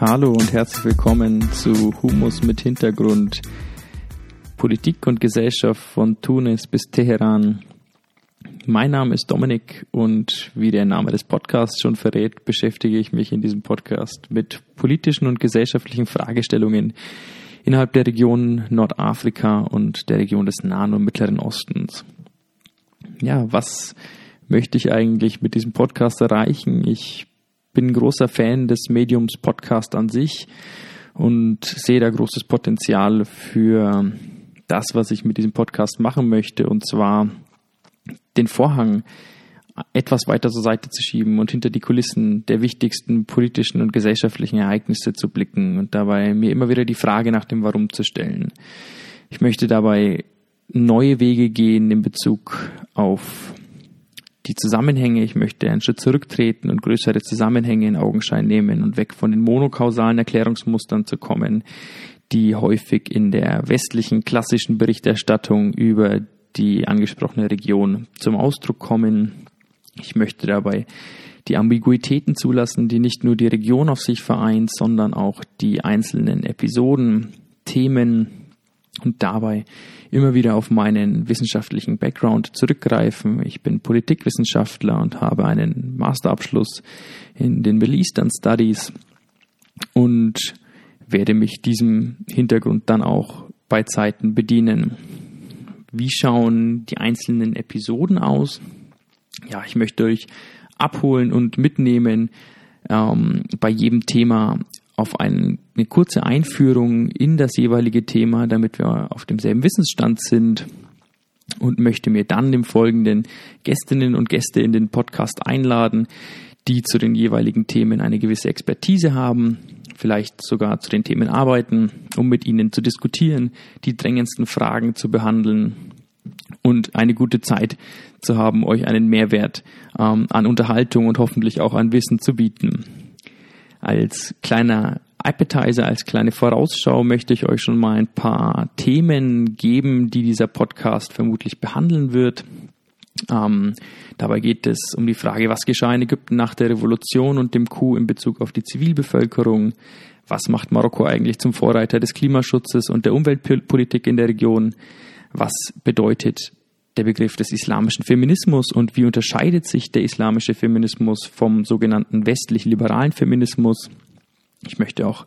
Hallo und herzlich willkommen zu Humus mit Hintergrund. Politik und Gesellschaft von Tunis bis Teheran. Mein Name ist Dominik und wie der Name des Podcasts schon verrät, beschäftige ich mich in diesem Podcast mit politischen und gesellschaftlichen Fragestellungen innerhalb der Region Nordafrika und der Region des Nahen und Mittleren Ostens. Ja, was möchte ich eigentlich mit diesem Podcast erreichen? Ich bin ein großer Fan des Mediums Podcast an sich und sehe da großes Potenzial für das, was ich mit diesem Podcast machen möchte, und zwar den Vorhang etwas weiter zur Seite zu schieben und hinter die Kulissen der wichtigsten politischen und gesellschaftlichen Ereignisse zu blicken und dabei mir immer wieder die Frage nach dem Warum zu stellen. Ich möchte dabei neue Wege gehen in Bezug auf die Zusammenhänge. Ich möchte einen Schritt zurücktreten und größere Zusammenhänge in Augenschein nehmen und weg von den monokausalen Erklärungsmustern zu kommen, die häufig in der westlichen klassischen Berichterstattung über die angesprochene Region zum Ausdruck kommen. Ich möchte dabei die Ambiguitäten zulassen, die nicht nur die Region auf sich vereint, sondern auch die einzelnen Episoden, Themen und dabei immer wieder auf meinen wissenschaftlichen Background zurückgreifen. Ich bin Politikwissenschaftler und habe einen Masterabschluss in den Middle Eastern Studies und werde mich diesem Hintergrund dann auch bei Zeiten bedienen. Wie schauen die einzelnen Episoden aus? Ja, ich möchte euch abholen und mitnehmen ähm, bei jedem Thema auf einen, eine kurze Einführung in das jeweilige Thema, damit wir auf demselben Wissensstand sind und möchte mir dann im Folgenden Gästinnen und Gäste in den Podcast einladen, die zu den jeweiligen Themen eine gewisse Expertise haben, vielleicht sogar zu den Themen arbeiten, um mit ihnen zu diskutieren, die drängendsten Fragen zu behandeln und eine gute Zeit zu haben, euch einen Mehrwert ähm, an Unterhaltung und hoffentlich auch an Wissen zu bieten. Als kleiner Appetizer, als kleine Vorausschau möchte ich euch schon mal ein paar Themen geben, die dieser Podcast vermutlich behandeln wird. Ähm, dabei geht es um die Frage, was geschah in Ägypten nach der Revolution und dem Coup in Bezug auf die Zivilbevölkerung. Was macht Marokko eigentlich zum Vorreiter des Klimaschutzes und der Umweltpolitik in der Region? Was bedeutet der Begriff des islamischen Feminismus und wie unterscheidet sich der islamische Feminismus vom sogenannten westlich-liberalen Feminismus? Ich möchte auch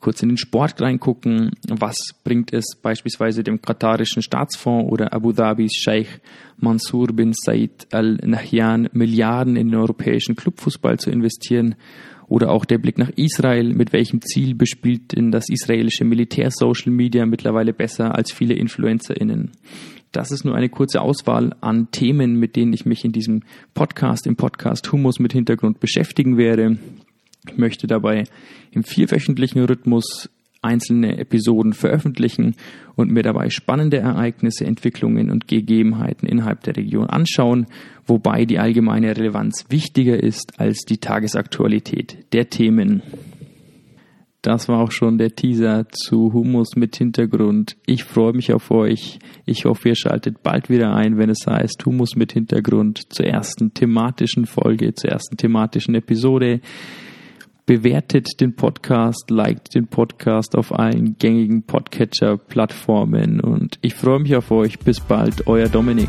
kurz in den Sport reingucken. Was bringt es beispielsweise dem katarischen Staatsfonds oder Abu Dhabis Sheikh Mansour bin Said Al Nahyan Milliarden in den europäischen Clubfußball zu investieren? Oder auch der Blick nach Israel. Mit welchem Ziel bespielt denn das israelische Militär Social Media mittlerweile besser als viele InfluencerInnen? Das ist nur eine kurze Auswahl an Themen, mit denen ich mich in diesem Podcast, im Podcast Humus mit Hintergrund beschäftigen werde. Ich möchte dabei im vierwöchentlichen Rhythmus einzelne Episoden veröffentlichen und mir dabei spannende Ereignisse, Entwicklungen und Gegebenheiten innerhalb der Region anschauen, wobei die allgemeine Relevanz wichtiger ist als die Tagesaktualität der Themen. Das war auch schon der Teaser zu Humus mit Hintergrund. Ich freue mich auf euch. Ich hoffe, ihr schaltet bald wieder ein, wenn es heißt Humus mit Hintergrund zur ersten thematischen Folge, zur ersten thematischen Episode. Bewertet den Podcast, liked den Podcast auf allen gängigen Podcatcher-Plattformen und ich freue mich auf euch. Bis bald, euer Dominik.